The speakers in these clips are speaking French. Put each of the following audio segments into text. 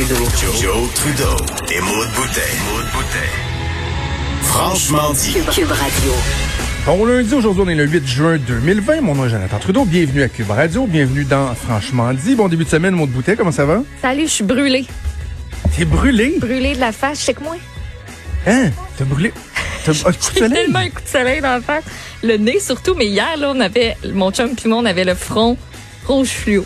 Trudeau. Joe, Trudeau et Maude Boutet. Franchement dit. Cube Radio. Bon lundi, aujourd'hui on est le 8 juin 2020. Mon nom est Jonathan Trudeau. Bienvenue à Cube Radio. Bienvenue dans Franchement dit. Bon début de semaine, Maude Boutet. Comment ça va? Salut, je suis brûlée. T'es brûlé? Brûlée de la face, check moi. Hein? T'as brûlé? T'as un coup de J'ai soleil? tellement un coup de soleil dans la face. Le nez surtout, mais hier, là, on avait, mon chum puis moi, on avait le front rouge fluo.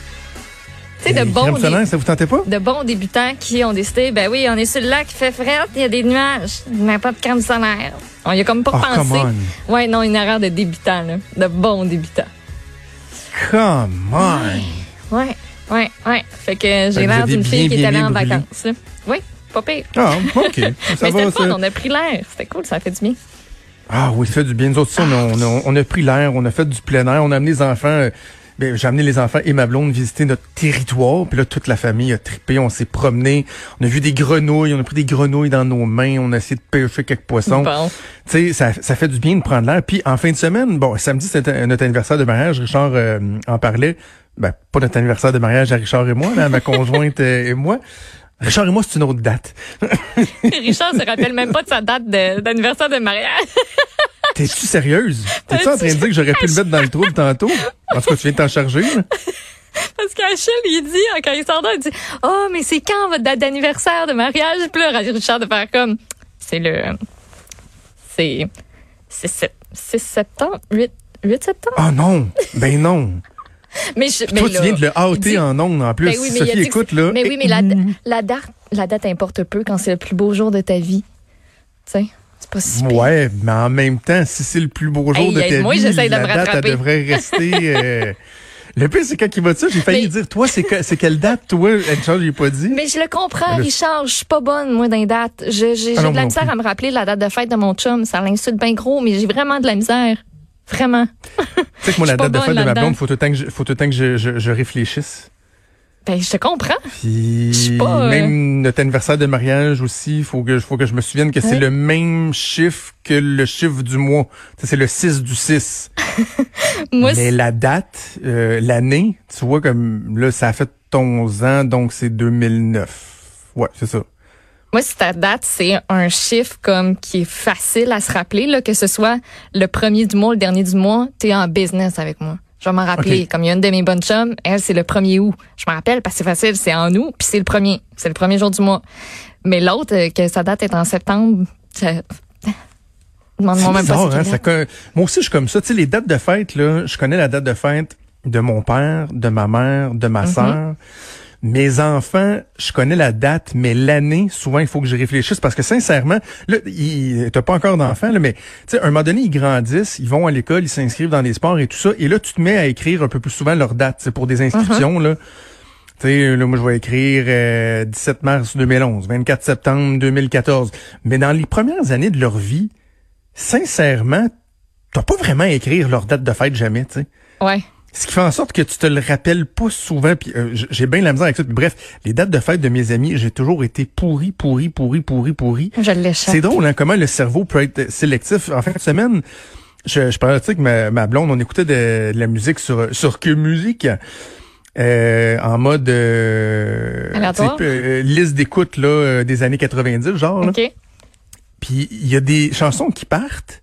Tu sais, de bons, crème dé- solaire, ça vous tentait pas? de bons débutants qui ont décidé, ben oui, on est sur le lac, il fait frais, il y a des nuages, mais pas de crème solaire. On y a comme pas Oh, pensé. come Ouais, non, une erreur de débutants, là. De bons débutants. Come on! Ouais, ouais, ouais. Fait que j'ai l'air d'une fille bien, qui est allée en brûlé. vacances. là. Oui, pas pire. Ah, OK. Ça mais c'était fun, ça. on a pris l'air. C'était cool, ça fait du bien. Ah oui, ça fait du bien. Nous autres, aussi, on, a, on, a, on a pris l'air, on a fait du plein air, on a amené les enfants. Ben, j'ai amené les enfants et ma blonde visiter notre territoire. Puis là, toute la famille a trippé, on s'est promené. On a vu des grenouilles, on a pris des grenouilles dans nos mains, on a essayé de pêcher quelques poissons. Bon. Tu sais, ça, ça fait du bien de prendre l'air. Puis en fin de semaine, bon, samedi, c'était notre anniversaire de mariage. Richard euh, en parlait. Ben, pas notre anniversaire de mariage à Richard et moi, là, à ma conjointe euh, et moi. Richard et moi, c'est une autre date. Richard se rappelle même pas de sa date de- d'anniversaire de, mariage. T'es-tu sérieuse? T'es-tu en train de dire que j'aurais pu le mettre dans le trouble tantôt? En tout cas, tu viens de t'en charger, là. Parce qu'Achille, il dit, quand il sort il dit Oh, mais c'est quand votre date d'anniversaire de mariage? Puis là, Richard de faire comme C'est le. C'est. C'est sept- 6 septembre? 8, 8 septembre? Ah non! Ben non! mais je, mais Toi, là, tu viens de le dit- en ondes, en plus. Ben oui, mais Sophie, écoute, là. Mais oui, mais la, la, date, la date importe peu quand c'est le plus beau jour de ta vie. Tu sais, pas si pire. Ouais, mais en même temps, si c'est le plus beau jour Hey, de ta moi, vie, de la me date, elle devrait rester... euh, Le pire, c'est quand il va de ça, j'ai failli Mais- dire, toi, c'est que- quelle date, toi? Richard, j'ai pas dit. Mais je le comprends, là, Richard. Je suis pas bonne, moi, dans les dates. J'ai Ah de la misère à me rappeler la date de fête de mon chum. Ça l'insulte bien gros, mais j'ai vraiment de la misère. Vraiment. Tu sais que moi, la date de fête de ma blonde, faut tout le temps que je, faut tout le temps que je, je, je réfléchisse. Ben, je te comprends. Puis Je suis pas, euh, même notre anniversaire de mariage aussi, faut que faut que je me souvienne que c'est le même chiffre que le chiffre du mois. C'est le 6 du 6. Moi, Mais la date, euh, l'année, tu vois comme là ça a fait 11 ans donc c'est 2009. Ouais, c'est ça. Moi, si ta date, c'est un chiffre comme qui est facile à se rappeler, là, que ce soit le premier du mois, le dernier du mois, t'es en business avec moi. Je vais m'en rappeler. Comme il y a une de mes bonnes chums, elle, c'est le premier août. Je me rappelle parce que c'est facile, c'est en août, puis c'est le premier. C'est le premier jour du mois. Mais l'autre, euh, que sa date est en septembre, ça... Demande-moi même pas bizarre, c'est hein, ça Moi aussi je suis comme ça, tu sais les dates de fête là, je connais la date de fête de mon père, de ma mère, de ma Mhm. sœur. Mes enfants, je connais la date, mais l'année, souvent, il faut que je réfléchisse parce que sincèrement, là, t'as pas encore d'enfants, là, mais tu sais, à un moment donné, ils grandissent, ils vont à l'école, ils s'inscrivent dans des sports et tout ça, et là, tu te mets à écrire un peu plus souvent leur date, c'est pour des inscriptions, là. Tu sais, là, moi, je vais écrire euh, 17 mars 2011, 24 septembre 2014. Mais dans les premières années de leur vie, sincèrement, t'as pas vraiment à écrire leur date de fête jamais, tu sais. Ouais. Ce qui fait en sorte que tu te le rappelles pas souvent. Puis euh, j'ai bien la misère avec ça. Puis bref, les dates de fête de mes amis, j'ai toujours été pourri, pourri, pourri, pourri, pourri. Je l'échappe. C'est drôle, hein, comment le cerveau peut être sélectif. En fin de semaine, je, je parlais avec ma, ma blonde, on écoutait de, de la musique sur sur que musique. euh, en mode euh, sais, euh, liste d'écoute là euh, des années 90 genre là. OK. Puis il y a des chansons qui partent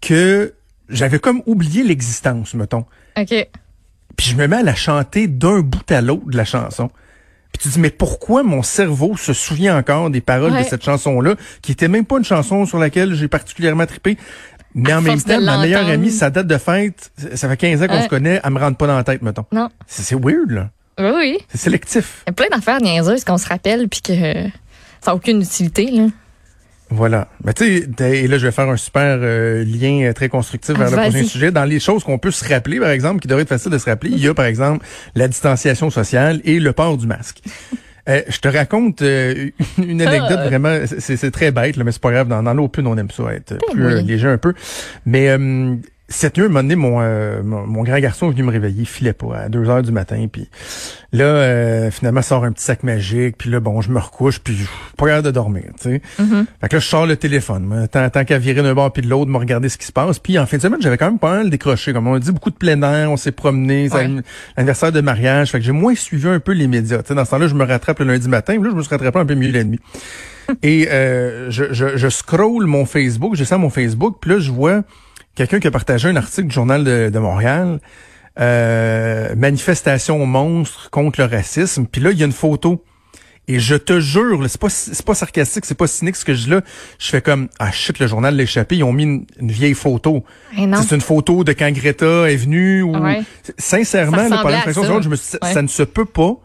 que j'avais comme oublié l'existence mettons. OK. Puis je me mets à la chanter d'un bout à l'autre de la chanson. Puis tu dis, mais pourquoi mon cerveau se souvient encore des paroles Ouais. de cette chanson-là, qui était même pas une chanson sur laquelle j'ai particulièrement trippé. Mais À en même temps, ma meilleure amie, sa date de fête, ça fait 15 ans qu'on se connaît, elle me rentre pas dans la tête, mettons. Non. C'est c'est weird, là. Oui, oui. C'est sélectif. Il y a plein d'affaires niaiseuses qu'on se rappelle puis que ça n'a aucune utilité, là. Voilà. Mais tu sais, et là, je vais faire un super euh, lien euh, très constructif vers Ah, le prochain sujet. Dans les choses qu'on peut se rappeler, par exemple, qui devraient être faciles de se rappeler, il y a, par exemple, la distanciation sociale et le port du masque. Euh, je te raconte euh, une anecdote Ah. vraiment, c'est très bête, là, mais c'est pas grave. Dans, dans l'open, on aime ça être plus Ben oui. euh, léger un peu. Mais euh, cette nuit, un moment donné, mon, euh, mon, mon grand garçon est venu me réveiller, il filait pas à 2 heures du matin, puis là, euh, finalement, sort un petit sac magique, puis là, bon, je me recouche, puis pas capable de dormir, tu sais. Fait que là, je sors le téléphone, moi, tant, tant qu'à virer d'un bord puis de l'autre, me regarder ce qui se passe, puis en fin de semaine, j'avais quand même pas mal décroché, comme on dit, beaucoup de plein air, on s'est promené, c'est Ouais. l'anniversaire de mariage, fait que j'ai moins suivi un peu les médias, tu sais. Dans ce temps-là, je me rattrape le lundi matin, puis là, je me suis rattrapé un peu mieux la nuit. Et euh, je, je, je scroll mon Facebook, je sens mon Facebook, puis là, je vois quelqu'un qui a partagé un article du Journal de, de Montréal, euh, manifestation monstre contre le racisme. Puis là, il y a une photo. Et je te jure, c'est pas c'est pas sarcastique, c'est pas cynique ce que je dis là. Je fais comme ah shit, le journal l'a échappé, ils ont mis une, une vieille photo. Eh. C'est une photo de quand Greta est venue ou Ouais. sincèrement, Ça là, pendant fraction de seconde, je me suis dit, Ouais. ça ne se peut pas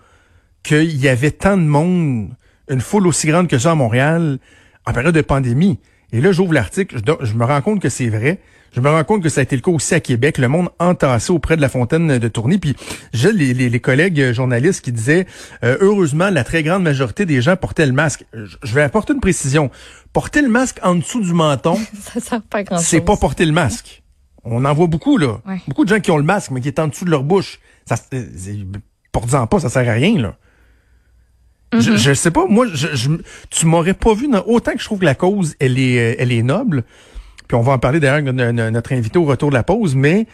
qu'il y avait tant de monde, une foule aussi grande que ça à Montréal en période de pandémie. Et là, j'ouvre l'article, je me rends compte que c'est vrai. Je me rends compte que ça a été le cas aussi à Québec, le monde entassé auprès de la fontaine de Tournai. Puis j'ai les, les, les collègues journalistes qui disaient, euh, heureusement, la très grande majorité des gens portaient le masque. Je je vais apporter une précision. Porter le masque en dessous du menton, Ça pas c'est pas porter le masque. On en voit beaucoup, là. Ouais. Beaucoup de gens qui ont le masque, mais qui est en dessous de leur bouche. Ça, porte-en pas, ça sert à rien, là. Mm-hmm. je, je sais pas, moi, je, je- tu m'aurais pas vu, dans- autant que je trouve que la cause, elle est, euh, elle est noble. Puis on va en parler d'ailleurs avec notre, invité au retour de la pause, mais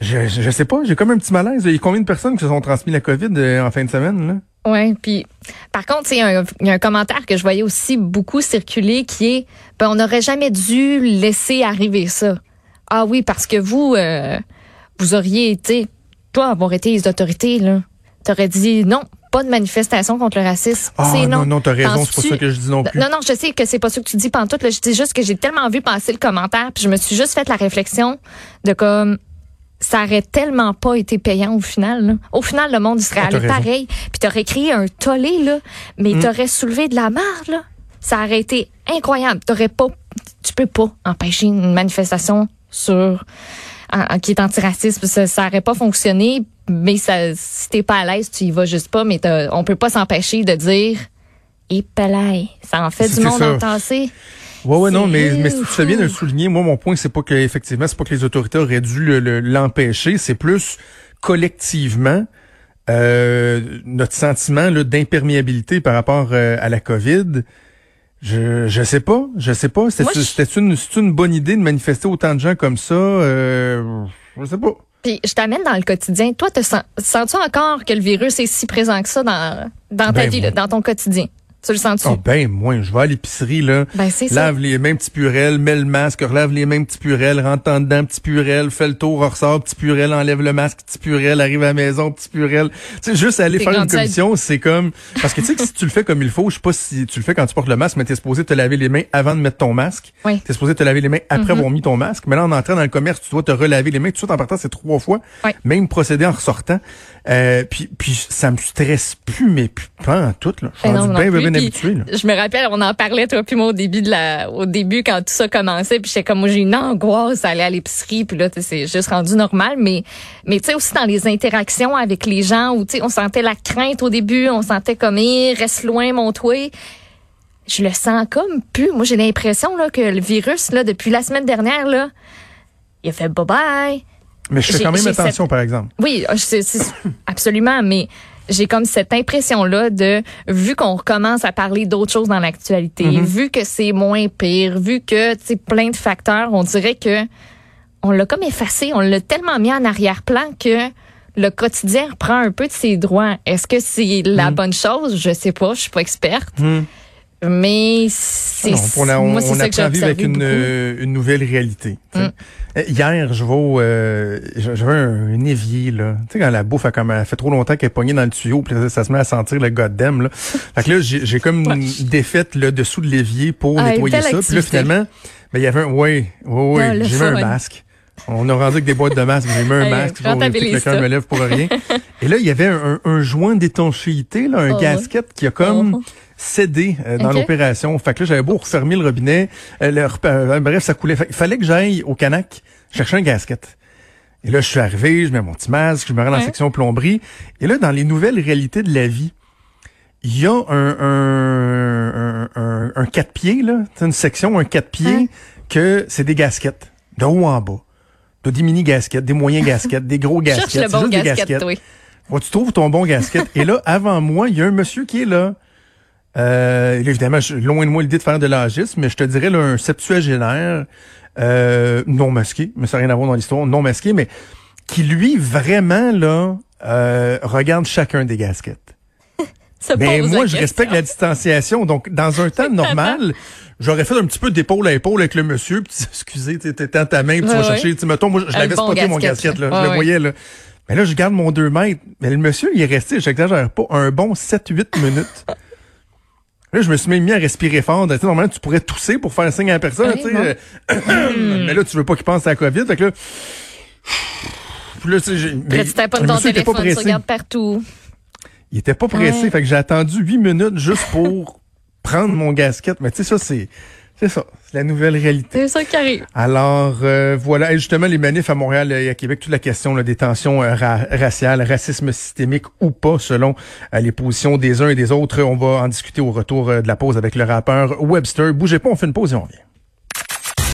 je, sais pas, j'ai comme un petit malaise. Il y a combien de personnes qui se sont transmis la COVID euh, en fin de semaine, là? Ouais, puis par contre, il y, a un- il y a un commentaire que je voyais aussi beaucoup circuler qui est ben, on n'aurait jamais dû laisser arriver ça. Ah oui, parce que vous euh, vous auriez été toi avoir été les autorités là, t'aurais dit non, pas de manifestation contre le racisme. Ah c'est non, non. non, t'as raison, c'est pas ça que je dis non plus. Non, non, je sais que c'est pas ça que tu dis pantoute. Là. Je dis juste que j'ai tellement vu passer le commentaire, puis je me suis juste fait la réflexion de comme ça aurait tellement pas été payant au final. là. Au final, le monde serait Ah, allé pareil, puis t'aurais créé un tollé là, mais Mm. t'aurais soulevé de la merde là. Ça aurait été incroyable. T'aurais pas, tu peux pas empêcher une manifestation sur qui est antiraciste. Ça, ça aurait pas fonctionné. Mais ça, si t'es pas à l'aise, tu y vas juste pas. Mais t'as- on peut pas s'empêcher de dire, et palais, ça en fait du monde ça. entassé. Ouais, ouais, non, mais, mais tu fou. fais bien de le souligner. Moi, mon point, c'est pas que, effectivement, c'est pas que les autorités auraient dû le- le- l'empêcher. c'est plus collectivement, euh, notre sentiment là, d'imperméabilité par rapport euh, à la COVID. Je, je sais pas, je sais pas. C'était une, une bonne idée de manifester autant de gens comme ça. Euh, je sais pas. Puis je t'amène dans le quotidien. Toi, te sens, sens-tu encore que le virus est si présent que ça dans, dans ta Ben, vie, là, dans ton quotidien? Tu le sens-tu? Ah ben, moi, je vais à l'épicerie, là. Ben, c'est ça. lave les mêmes petits purelles, mets le masque, relave les mêmes petits purelles, rentre en dedans, petit purelle, fais le tour, ressort, petit purelle, enlève le masque, petit purelle, arrive à la maison, petit purelle. Tu sais, juste aller faire une commission, c'est comme, parce que tu sais que si tu le fais comme il faut, je sais pas si tu le fais quand tu portes le masque, mais t'es supposé te laver les mains avant de mettre ton masque. Oui. T'es supposé te laver les mains après Mm-hmm. avoir mis ton masque. Mais là, en entrant dans le commerce, tu dois te relaver les mains. Tout de suite, en partant, c'est trois fois. Oui. Même procédé en ressortant. Euh, puis, puis ça me stresse plus, mais plus pas en tout, là. Je suis Ben bien, habitué, là. Je me rappelle, on en parlait toi puis moi au début de la, au début quand tout ça commençait, puis j'étais comme moi j'ai une angoisse d'aller à l'épicerie, puis là c'est juste rendu normal, mais mais tu sais aussi dans les interactions avec les gens où tu sais on sentait la crainte au début, on sentait comme Eh, reste loin mon toit. Je le sens comme plus. Moi j'ai l'impression là que le virus là depuis la semaine dernière là, il a fait bye bye. Mais je fais quand même attention, par exemple. Oui, c'est- absolument, mais j'ai comme cette impression-là de, vu qu'on recommence à parler d'autres choses dans l'actualité, vu que c'est moins pire, vu que, tu sais, plein de facteurs, on dirait que on l'a comme effacé, on l'a tellement mis en arrière-plan que le quotidien reprend un peu de ses droits. Est-ce que c'est la bonne chose? Je sais pas, je suis pas experte. Mais c'est, Non, on, a- on, moi, c'est on ça que à vivre avec une, une nouvelle réalité. Mm. Euh, Hier, je vais au, euh, j'avais un, un évier, là. Tu sais, quand la bouffe a comme, elle fait trop longtemps qu'elle est pognée dans le tuyau, puis là, ça se met à sentir le goddamn, là. Fait que là, j'ai j'ai comme défaite le dessous de l'évier pour Ah, nettoyer ça. Puis là, finalement, ben, il y avait un, oui, oui, Ah, oui, le j'ai mis un masque. On a rendu avec des boîtes de masques, j'ai mis un masque, rentabilise le cœur ça. me lève pour rien. Et là, il y avait un, un, un joint d'étanchéité, là, un Oh. gasket qui a comme Oh. Cédé euh, dans l'opération. Fait que là, j'avais beau refermer le robinet, euh, le euh, bref, ça coulait. Fait, il fallait que j'aille au Canac chercher un gasket. Et là, je suis arrivé, je mets mon petit masque, je me rends dans la section plomberie. Et là, dans les nouvelles réalités de la vie, il y a un, un, un, un, un quatre pieds, là, C'est une section, un quatre pieds, que c'est des gaskettes, de haut en bas. T'as des mini gasquettes, des moyens gasquettes, des gros gasquettes. Cherche le bon juste des gasket, oui. Bon, tu trouves ton bon gasket. Et là, avant moi, il y a un monsieur qui est là. Euh, évidemment, je- loin de moi l'idée de faire de l'agisme, mais je te dirais là, un septuagénaire euh, non masqué, mais ça n'a rien à voir dans l'histoire, non masqué, mais qui lui vraiment là euh, regarde chacun des gasquettes. Se Mais pose moi, je question. respecte la distanciation. Donc, dans un temps normal, j'aurais fait un petit peu d'épaule à épaule avec le monsieur. Puis, excusez, tu tends ta main, puis tu vas chercher. Tu mettons, moi, je Un l'avais bon spoté, mon gasket, là. je le voyais, là. Mais là, je garde mon 2 mètres. Mais le monsieur, il est resté, j'exagère pas, un bon 7-8 minutes. Là, je me suis même mis à respirer fort. Tu sais, normalement, tu pourrais tousser pour faire signe à la personne. Euh, mais là, tu veux pas qu'il pense à la COVID. Fait que là... Puis là, tu sais, mais tu ton pas tu regardes partout. Il était pas pressé, Ouais. fait que j'ai attendu huit minutes juste pour prendre mon gasket. Mais tu sais, ça, c'est, c'est ça. C'est la nouvelle réalité. C'est ça qui arrive. Alors, euh, voilà. Et justement, les manifs à Montréal et à Québec, toute la question là, des tensions euh, ra- raciales, racisme systémique ou pas, selon euh, les positions des uns et des autres. On va en discuter au retour de la pause avec le rappeur Webster. Bougez pas, on fait une pause et on revient.